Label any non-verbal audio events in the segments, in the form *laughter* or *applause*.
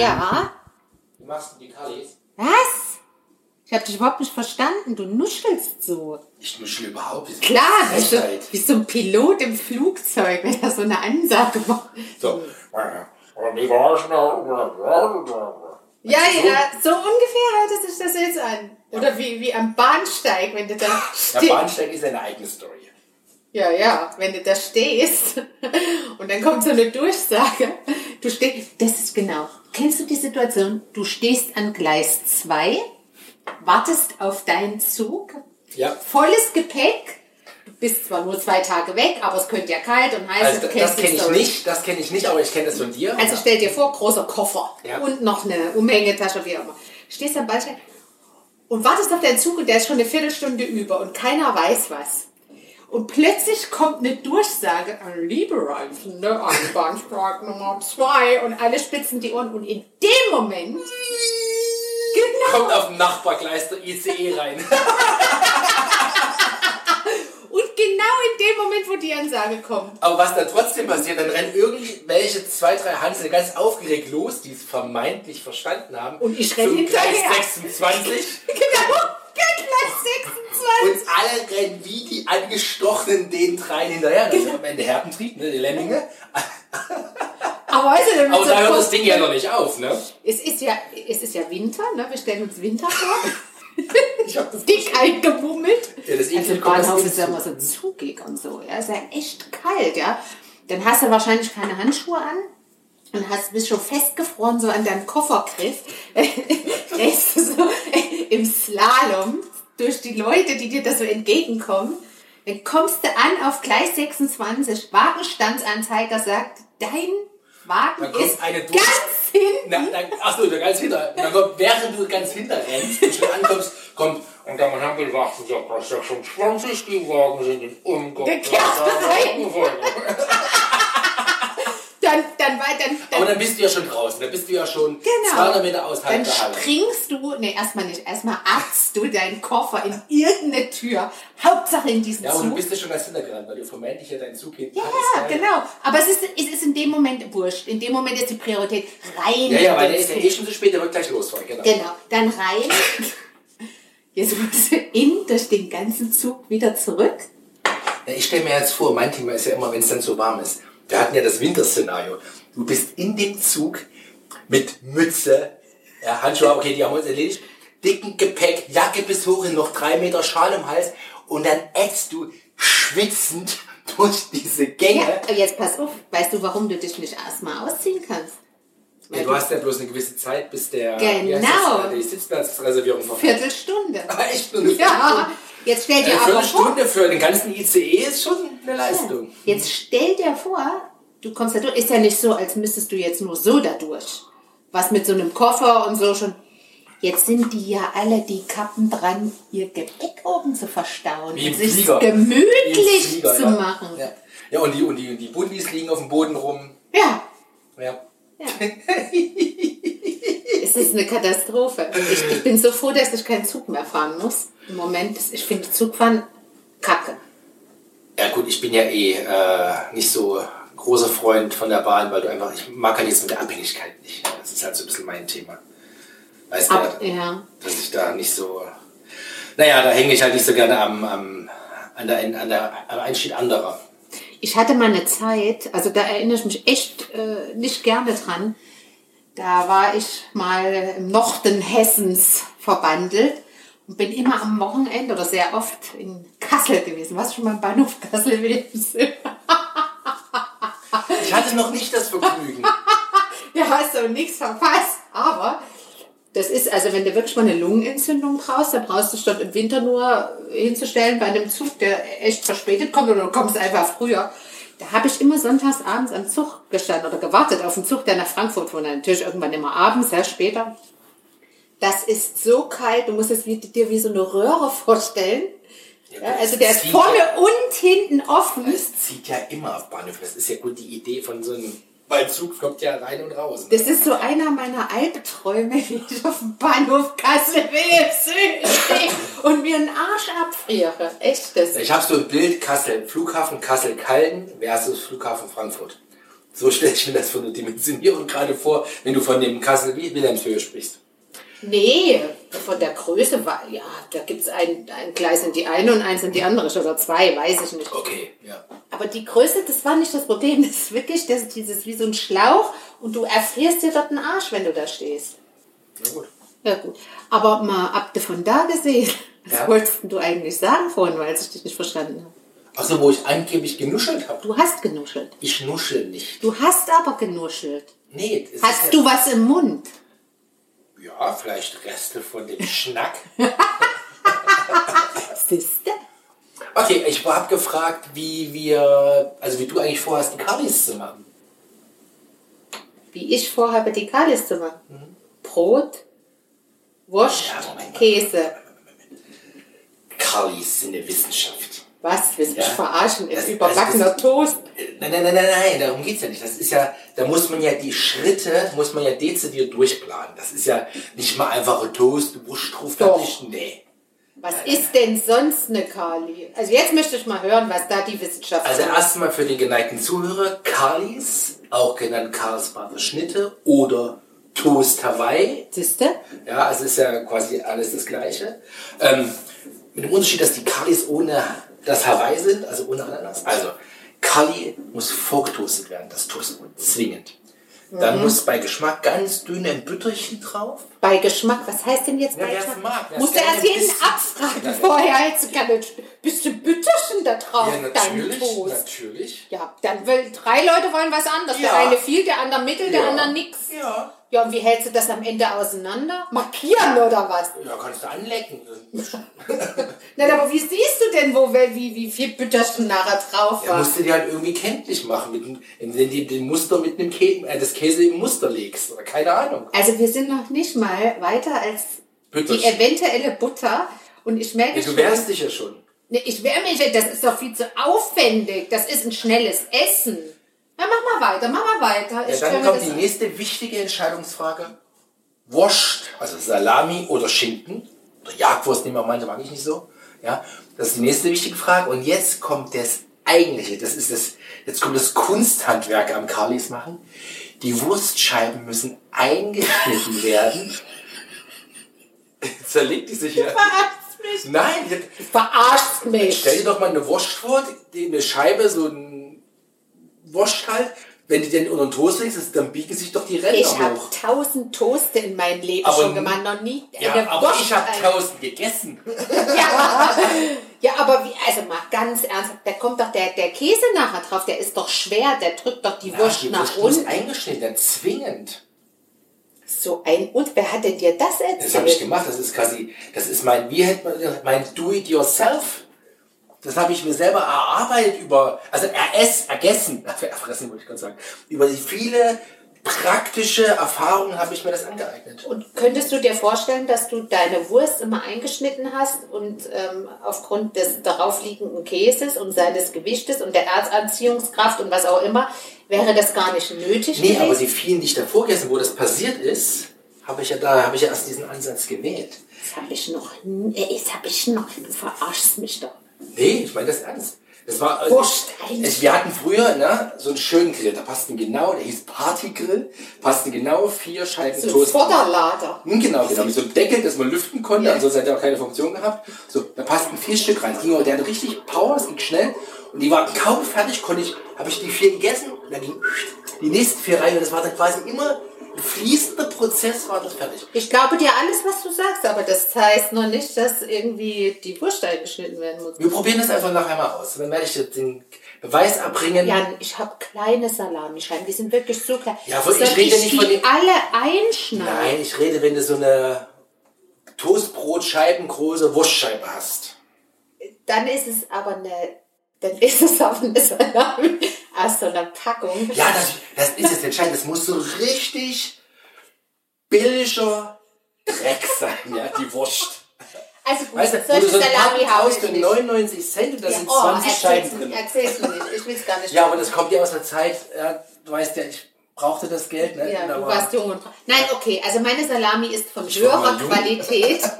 Ja. Wie machst du die Kallis? Was? Ich habe dich überhaupt nicht verstanden. Du nuschelst so. Ich nuschel überhaupt nicht. Klar, wie so, wie so ein Pilot im Flugzeug, wenn er so eine Ansage macht. So. Ja, ja, so ungefähr hört sich das jetzt an. Oder wie, wie am Bahnsteig, wenn du da Der stehst. Bahnsteig ist eine eigene Story. Ja, ja, wenn du da stehst *laughs* und dann kommt so eine Durchsage. Du stehst, das ist genau. Kennst du die Situation? Du stehst an Gleis 2, wartest auf deinen Zug, Ja. volles Gepäck. Du bist zwar nur zwei Tage weg, aber es könnte ja kalt und heiß. Also das kenne ich nicht, das kenne ich nicht, aber ich kenne das von dir. Also stell dir vor, großer Koffer Ja. und noch eine Umhängetasche, wie auch immer. Stehst am Bahnsteig und wartest auf deinen Zug und der ist schon eine Viertelstunde über und keiner weiß was. Und plötzlich kommt eine Durchsage, liebe Reisende, an Bahnsteig Nummer 2 und alle spitzen die Ohren und in dem Moment, genau, Kommt auf dem Nachbargleis der ICE rein. *laughs* und genau in dem Moment, wo die Ansage kommt, Aber was dann trotzdem passiert, dann rennen irgendwelche zwei, drei Hansel ganz aufgeregt los, die es vermeintlich verstanden haben. Und ich renn zum hinterher. Gleis *laughs* 26. genau, gleich 26. Und alle rennen wie die angestochenen den dreien hinterher. Das ist am Ende Herdentrieb, ne, die Lemminge. *laughs* Aber weißt du, Aber so da hört das Ding ja noch nicht auf, ne? Es ist ja, es ist ja Winter, ne? Wir stellen uns Winter vor. *laughs* Ich hab das Dick eingebummelt. Ja, das also im Bahnhof ist ja immer so zugig und so. Ja, ist ja echt kalt, ja. Dann hast du wahrscheinlich keine Handschuhe an und hast, bist schon festgefroren so an deinem Koffergriff. *laughs* Du so im Slalom durch die Leute, die dir da so entgegenkommen. Dann kommst du an auf Gleis 26. Wagenstandsanzeiger sagt, dein Wagen Dann ist ganz hinten. Na, dann, achso, da ganz hinter. Dann kommt, während du ganz hinter rennst und schon ankommst, kommt, und Herren, bitte warten Sie auf Gleis 26, die Wagen sind in Umgang. Gekehrt rein. Dann, dann, dann, dann Aber dann bist du ja schon draußen, dann bist du ja schon Genau. 200 Meter außerhalb Dann der Halle. springst du, nee, erstmal nicht, erstmal atzt du deinen Koffer in irgendeine Tür. Hauptsache in diesen Ja, und du Zug. bist ja schon ganz hintergerannt, weil du vermeintlich ja deinen Zug hinten Ja, hattest. genau. Aber es ist, es ist in dem Moment wurscht. In dem Moment ist die Priorität rein. Ja, ja, weil der ist ja Zug. eh schon zu spät, der wird gleich losfahren, genau. Genau. Dann rein. Jetzt musst du in durch den ganzen Zug wieder zurück. Ja, ich stelle mir jetzt vor, mein Thema ist ja immer, wenn es dann so warm ist. Wir hatten ja das Winterszenario. Du bist in dem Zug mit Mütze, ja, Handschuhe, okay, die haben wir uns erledigt, dicken Gepäck, Jacke bis hoch hin, noch drei Meter Schal im Hals und dann ätzt du schwitzend *laughs* durch diese Gänge. Ja, aber jetzt pass auf. Weißt du, warum du dich nicht erstmal ausziehen kannst? Ja, du hast ja bloß eine gewisse Zeit, bis der Genau. das, die Sitzplatzreservierung verfällt. Viertelstunde. Aber echt nur eine Ja, jetzt stell dir Eine aber vor. Viertelstunde für den ganzen ICE ist schon eine Leistung. Jetzt stell dir vor, du kommst da durch. Ist ja nicht so, als müsstest du jetzt nur so da durch. Was mit so einem Koffer und so schon. Jetzt sind die ja alle die Kappen dran, ihr Gepäck oben zu verstauen Wie und sich Flieger. gemütlich Flieger, zu ja. machen. Ja, ja und, die, und, die, die Bundis liegen auf dem Boden rum. Ja, Ja. ja. es ist eine Katastrophe. Ich, ich bin so froh, dass ich keinen Zug mehr fahren muss. Im Moment, ich finde Zugfahren kacke. ja gut, ich bin ja eh äh, nicht so großer Freund von der Bahn, weil du einfach, ich mag halt jetzt mit der Abhängigkeit nicht. Das ist halt so ein bisschen mein Thema. Weißt Ab, du, ja. dass ich da nicht so, naja, da hänge ich halt nicht so gerne am, am, an der, an der, am Einstieg anderer. Ich hatte mal eine Zeit, also da erinnere ich mich echt äh, nicht gerne dran. Da war ich mal im Norden Hessens verbandelt und bin immer am Wochenende oder sehr oft in Kassel gewesen. Warst du schon mal im Bahnhof Kassel gewesen? *laughs* Ich hatte noch nicht das Vergnügen. *laughs* Ja, hast du nichts verpasst. Aber das ist, also wenn du wirklich mal eine Lungenentzündung brauchst, dann brauchst du statt im Winter nur hinzustellen bei einem Zug, der echt verspätet kommt oder du kommst einfach früher. Da habe ich immer sonntags abends am Zug gestanden oder gewartet auf den Zug, der nach Frankfurt fuhr. Natürlich irgendwann immer abends, ja, später. Das ist so kalt, du musst es wie- dir wie so eine Röhre vorstellen. Ja, also der ist vorne ja- und hinten offen. Es zieht ja immer auf Bahnhof. Das ist ja gut die Idee von so einem, weil Zug kommt ja rein und raus. Das ist so einer meiner Albträume, *laughs* wie ich auf dem Bahnhof Kassel Wilhelmshöhe stehe und mir einen Arsch abfriere. Echt das. Ich habe so ein Bild Kassel, Flughafen Kassel-Calden versus Flughafen Frankfurt. So stelle ich mir das von der Dimensionierung gerade vor, wenn du von dem Kassel Wilhelmshöhe sprichst. Nee, von der Größe war, ja, da gibt es ein, ein Gleis in die eine und eins in die andere, oder zwei, weiß ich nicht. Okay, ja. Aber die Größe, das war nicht das Problem. *laughs* Das ist wirklich, das ist dieses wie so ein Schlauch und du erfrierst dir dort den Arsch, wenn du da stehst. Na gut. Ja, gut. Aber mal ab von da gesehen, *laughs* was Ja. wolltest du eigentlich sagen vorhin, weil ich dich nicht verstanden habe? Achso, wo ich angeblich genuschelt habe. Du hast genuschelt. Ich nuschel nicht. Du hast aber genuschelt. Nee, Hast ja- du was im Mund? Ja, vielleicht Reste von dem Schnack. *laughs* Siehste? Okay, ich habe gefragt, wie wir, also wie du eigentlich vorhast, die Kalis zu machen. Wie ich vorhabe, die Kalis zu machen. Brot, Wurst, Ja, Moment. Käse. Kalis sind eine Wissenschaft. Was? Willst du mich Ja. verarschen? Das- Ist überbackener Toast. Nein, nein, nein, nein, nein, darum geht's ja nicht. Das ist ja, da muss man ja die Schritte, muss man ja dezidiert durchplanen. Das ist ja nicht mal einfache Toast, Wurst drauf, fertig. Nee. Was ist denn sonst eine Kali? Also jetzt möchte ich mal hören, was da die Wissenschaft Also sagt. erstmal für den geneigten Zuhörer, Kalis, auch genannt Karlsbader Schnitte oder Toast Hawaii. Siehste? Ja, also ist ja quasi alles das Gleiche. Ähm, mit dem Unterschied, dass die Kalis ohne das Hawaii sind, also ohne Ananas. Also, Kali muss vorgetoastet werden, das Toastbrot, zwingend. Dann Mhm. muss bei Geschmack ganz dünn ein Bütterchen drauf. Bei Geschmack, was heißt denn jetzt Ja, bei Geschmack? mag, Musst du erst jeden abfragen Ja, vorher. Jetzt kann ein bisschen Bütterchen da drauf, Ja, natürlich, Toast. natürlich. Ja, dann will, drei Leute wollen was anderes. Der Ja. eine viel, der andere mittel, der andere nix. Ja. Ja, und wie hältst du das am Ende auseinander? Markieren oder was? Ja, kannst du anlecken. *laughs* Nein, aber wie siehst du denn, wo, wie, wie viel Bütterchen nachher drauf Ja, war? musst du dir halt irgendwie kenntlich machen, mit, dem- indem du den Muster mit einem Käse, äh, das Käse im Muster legst. Oder keine Ahnung. Also wir sind noch nicht mal weiter als die Bütterchen. eventuelle Butter. Und ich merke Ja, du schon, wehrst dich ja schon. Ich wärme mich, das ist doch viel zu aufwendig. Das ist ein schnelles Essen. Ja, mach mal weiter, mach mal weiter. Ja, Ich dann kommt die nächste wichtige Entscheidungsfrage. Wurst, also Salami oder Schinken. Oder Jagdwurst nehmen wir manche, mag ich nicht so. Ja, das ist die nächste wichtige Frage. Und jetzt kommt das eigentliche, das ist das, jetzt kommt das Kunsthandwerk am Carlis machen. Die Wurstscheiben müssen eingeschnitten *laughs* werden. Zerlegt die sich hier. Mich. Nein, verarschst mich. Stell dir doch mal eine Wurst vor, die, eine Scheibe, so ein Wurst halt. Wenn du den unter den Toast legst, dann biegen sich doch die Ränder Ich habe hoch. tausend Toaste in meinem Leben Aber- schon gemacht, noch nie Ja, eine aber Wurst ich habe tausend gegessen. *laughs* Ja, ja, aber wie, also mal ganz ernsthaft, da kommt doch der, der Käse nachher drauf, der ist doch schwer, der drückt doch die Wurst die nach Wurst muss unten. eingeschnitten werden, zwingend. So ein, und wer hat denn dir das Das habe ich erzählt? gemacht. Das ist quasi, das ist mein, wie hätte man, mein Do-it-yourself. Das habe ich mir selber erarbeitet über, also eress, ergessen, *laughs* erfressen wollte ich gerade sagen. Über die viele praktische Erfahrungen habe ich mir das angeeignet. Und könntest du dir vorstellen, dass du deine Wurst immer eingeschnitten hast und ähm, aufgrund des darauf liegenden Käses und seines Gewichtes und der Erzanziehungskraft und was auch immer, wäre das gar nicht nötig Nee, aber gewesen? die vielen, die ich davor gegessen, wo das passiert ist, habe ich ja da, habe ich ja erst diesen Ansatz gewählt. Das habe ich noch nie, das habe ich noch, du verarschst mich doch. Nee, ich meine das ernst. Das war, Wurst es, wir hatten früher ne, so einen schönen Grill, da passten genau, der hieß Partygrill, passten genau vier Scheiben So Toast. Vorderlader. Hm, Genau, genau, mit so einem Deckel, dass man lüften konnte, Ja. ansonsten hätte er auch keine Funktion gehabt. So, da passten vier Stück rein. Ging, aber- der hatte richtig Power, es ging schnell. Und die waren kaum fertig, konnte ich, habe ich die vier gegessen, und dann ging die nächsten vier rein und das war dann quasi immer fließender Prozess, war das fertig. Ich glaube dir alles, was du sagst, aber das heißt noch nicht, dass irgendwie die Wurst eingeschnitten werden muss. Wir probieren das einfach nachher mal aus. Dann werde ich jetzt den Beweis erbringen. Jan, ich habe kleine Salamischeiben, die sind wirklich so klein. Ja, aber ich rede nicht die von den- alle einschneiden. Nein, ich rede, wenn du so eine Toastbrotscheiben große Wurstscheibe hast. Dann ist es aber eine, dann ist es aber eine Salami aus so einer Packung. Ja, das, das ist jetzt entscheidend. Das muss so richtig billiger Dreck sein, ja, die Wurst. Also gut, Weißt du, solche du so Salami kaufst ich für nicht. 99 Cent und da Ja, sind oh, 20 Scheiben erzähl's, drin. erzähl's mir nicht, ich will es gar nicht. Ja, aber das kommt ja aus der Zeit, ja, du weißt ja, ich brauchte das Geld, ne? Ja, du war- warst jung und Nein, okay, also meine Salami ist von höherer. Qualität. *laughs*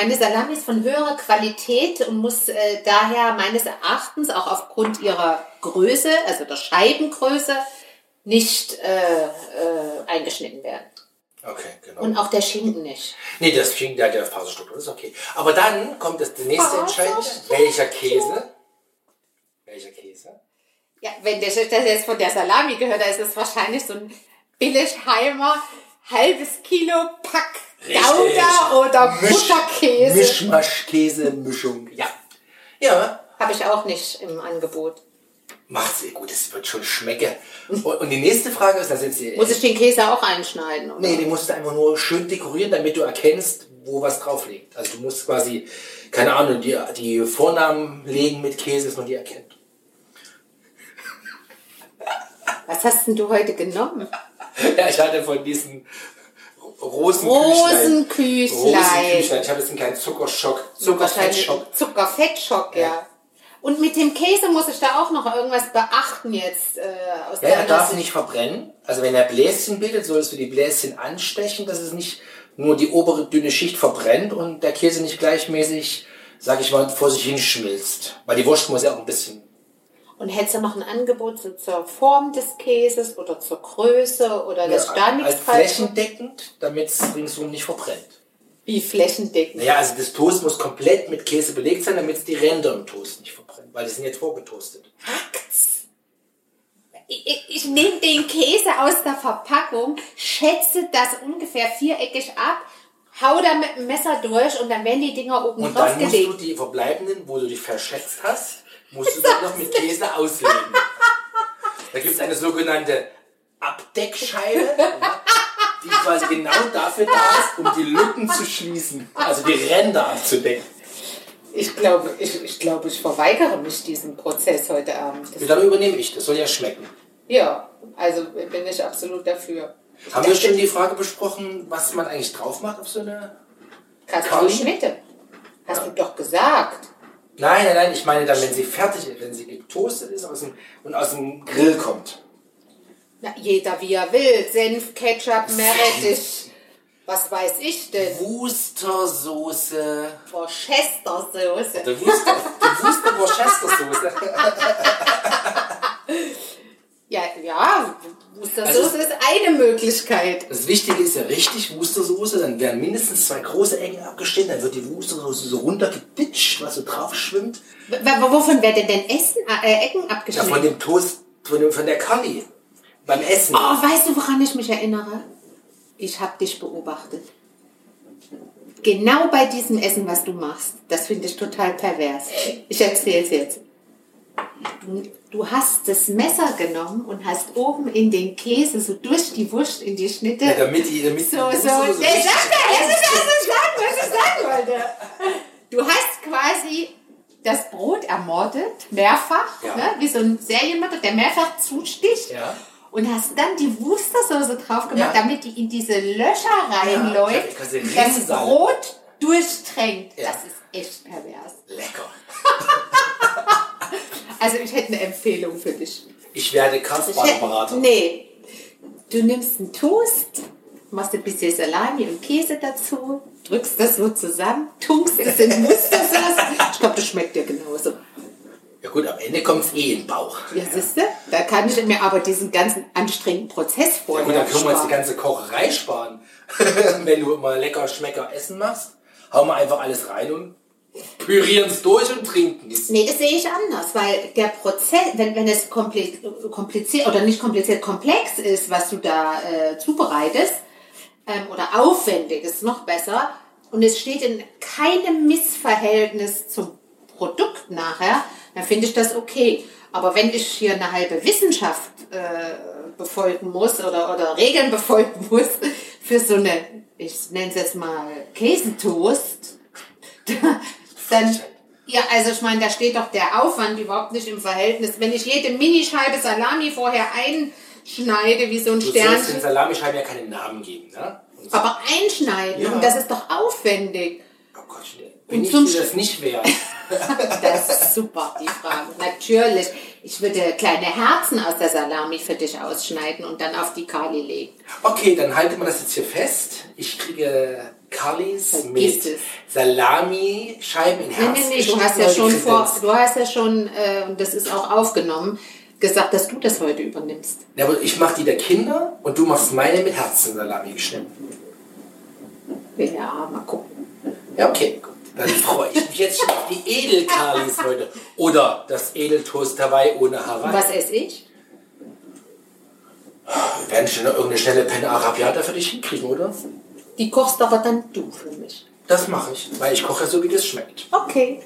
Meine Salami ist von höherer Qualität und muss äh, daher meines Erachtens auch aufgrund ihrer Größe, also der Scheibengröße, nicht äh, äh, eingeschnitten werden. Okay, genau. Und auch der Schinken nicht. Nee, das Schinken, der hat ja Faserstruktur, das ist okay. Aber dann kommt das nächste Entscheidende. Welcher Käse? Welcher Käse? Ja, wenn das das jetzt von der Salami gehört, dann ist es wahrscheinlich so ein Billigheimer halbes Kilo Pack Gouda oder Butterkäse. Mischmaschkäse-Mischung. Ja. Ja, Habe ich auch nicht im Angebot. macht's eh gut, es wird schon schmecken. Und, und die nächste Frage ist, jetzt die, Muss ich den Käse auch einschneiden? Oder? Nee, die musst du einfach nur schön dekorieren, damit du erkennst, wo was drauf liegt. Also du musst quasi, keine Ahnung, die, die Vornamen legen mit Käse, dass man die erkennt. Was hast denn du heute genommen? Ja, ich hatte von diesen Rosenküchlein. Rosenküchlein. Rosenküchlein. Ich habe jetzt einen kleinen Zuckerschock. Zuckerfettschock. Zuckerfettschock, ja. Und mit dem Käse muss ich da auch noch irgendwas beachten jetzt äh, aus Ja, er deiner darf Sicht. nicht verbrennen. Also wenn er Bläschen bildet, solltest du die Bläschen anstechen, dass es nicht nur die obere dünne Schicht verbrennt und der Käse nicht gleichmäßig, sag ich mal, vor sich hinschmilzt. Weil die Wurst muss ja auch ein bisschen Und hättest du noch ein Angebot zur Form des Käses oder zur Größe oder dass ich da nichts als falsch flächendeckend, damit es ringsum nicht verbrennt. Wie flächendeckend. Naja, also das Toast muss komplett mit Käse belegt sein, damit die Ränder im Toast nicht verbrennen, weil die sind jetzt vorgetoastet. Hackt's. Ich, ich, ich nehme den Käse aus der Verpackung, schätze das ungefähr viereckig ab, hau da mit dem Messer durch und dann werden die Dinger oben Und drauf dann musst du gelegt. die verbleibenden, wo du dich verschätzt hast, musst du *laughs* dann noch mit Käse auslegen. Da gibt es eine sogenannte Abdeckscheibe, *laughs* ja, die quasi genau dafür da ist, um die Lücken zu schließen. Also die Ränder abzudecken. Ich glaube, ich, ich glaube, ich verweigere mich diesem Prozess heute Abend. Das, Dann übernehme ich, das soll ja schmecken. ja, also bin ich absolut dafür. Haben wir schon die Frage besprochen, was man eigentlich drauf macht auf so eine... Kartoffelschnitte. Hast du doch gesagt. Nein, nein, nein, ich meine dann, wenn sie fertig ist, wenn sie getoastet ist aus dem, und aus dem Grill kommt. Na, jeder wie er will. Senf, Ketchup, Meerrettich. Was weiß ich denn? Worcestersoße. Worcestersoße. Der Worcester, die Worcester Worcestersoße. *laughs* Ja, ja, Worcestersoße Also- ist eine Möglichkeit. Das Wichtige ist ja richtig Worcestersoße, dann werden mindestens zwei große Ecken abgeschnitten, dann wird die Worcestersoße so runtergeditscht, was so drauf schwimmt. W wovon werden denn Essen, äh, Ecken Ja, abgeschnitten? von dem Toast, von, dem, von der Curry. Beim Essen. Oh, weißt du, woran ich mich erinnere? Ich habe dich beobachtet. Genau bei diesem Essen, was du machst. Das finde ich total pervers. Ich erzähle es jetzt. Du, du hast das Messer genommen und hast oben in den Käse so durch die Wurst in die Schnitte. Ja, damit die, damit so, die so. Worcestersoße Nee, richtig- sag mal, das ist das, was ich sagen, was ich sagen wollte. Du hast quasi das Brot ermordet, mehrfach, Ja. ne, wie so ein Serienmörder, der mehrfach zusticht. Ja. Und hast dann die Wustersoße drauf gemacht, Ja. damit die in diese Löcher reinläuft, das. Brot durchtränkt. Ja. Das ist echt pervers. Lecker. *laughs* Also ich hätte eine Empfehlung für dich. Ich werde Kraftbahnberater. nee, du nimmst einen Toast, machst ein bisschen Salami und Käse dazu, drückst das so zusammen, tunkst es in Mustersoße. Ich glaube, das schmeckt dir genauso. Ja gut, am Ende kommt es eh in den Bauch. Ja, siehst du? Da kann ich mir aber diesen ganzen anstrengenden Prozess Ja vorher gut, dann können wir uns die ganze Kocherei sparen. *laughs* Wenn du mal lecker Schmecker Essen machst, hauen wir einfach alles rein und pürieren es durch und trinken es. Nee, das sehe ich anders, weil der Prozess, wenn, wenn es kompli- kompliziert oder nicht kompliziert, komplex ist, was du da äh, zubereitest, ähm, oder aufwendig, ist noch besser, und es steht in keinem Missverhältnis zum Produkt nachher, dann finde ich das okay. Aber wenn ich hier eine halbe Wissenschaft äh, befolgen muss oder, oder Regeln *laughs* befolgen muss für so eine, ich nenne es jetzt mal Käsetoast, *laughs* dann, ja, also ich meine, da steht doch der Aufwand überhaupt nicht im Verhältnis. Wenn ich jede Minischeibe Salami vorher einschneide, wie so ein Du sollst den Salamischeiben ja keinen Namen geben, ne? So, aber einschneiden, Ja. und das ist doch aufwendig. oh Gott, bin Und ich zum dir das nicht wert. *laughs* Das ist super, die Frage. Natürlich. Ich würde kleine Herzen aus der Salami für dich ausschneiden und dann auf die Kali legen. Okay, dann halten wir das jetzt hier fest. Ich kriege Vergiss mit es. Salami-Scheiben in Nee, Herz. nee, nee, du hast ja schon vor, du hast ja schon, äh, und das ist auch aufgenommen, gesagt, dass du das heute übernimmst. Ja, aber ich mache die der Kinder und du machst meine mit Herzensalami geschnitten. Ja, mal gucken. Ja, okay, gut. Dann freue ich mich jetzt schon auf die Edelkalis heute. Oder das Edeltoast Hawaii ohne Hawaii. Was esse ich? Wir werden schon irgendeine schnelle Penne Arabiata für dich hinkriegen, oder? Die kochst aber dann du für mich. Das mache ich, weil ich koche so, wie das schmeckt. Okay.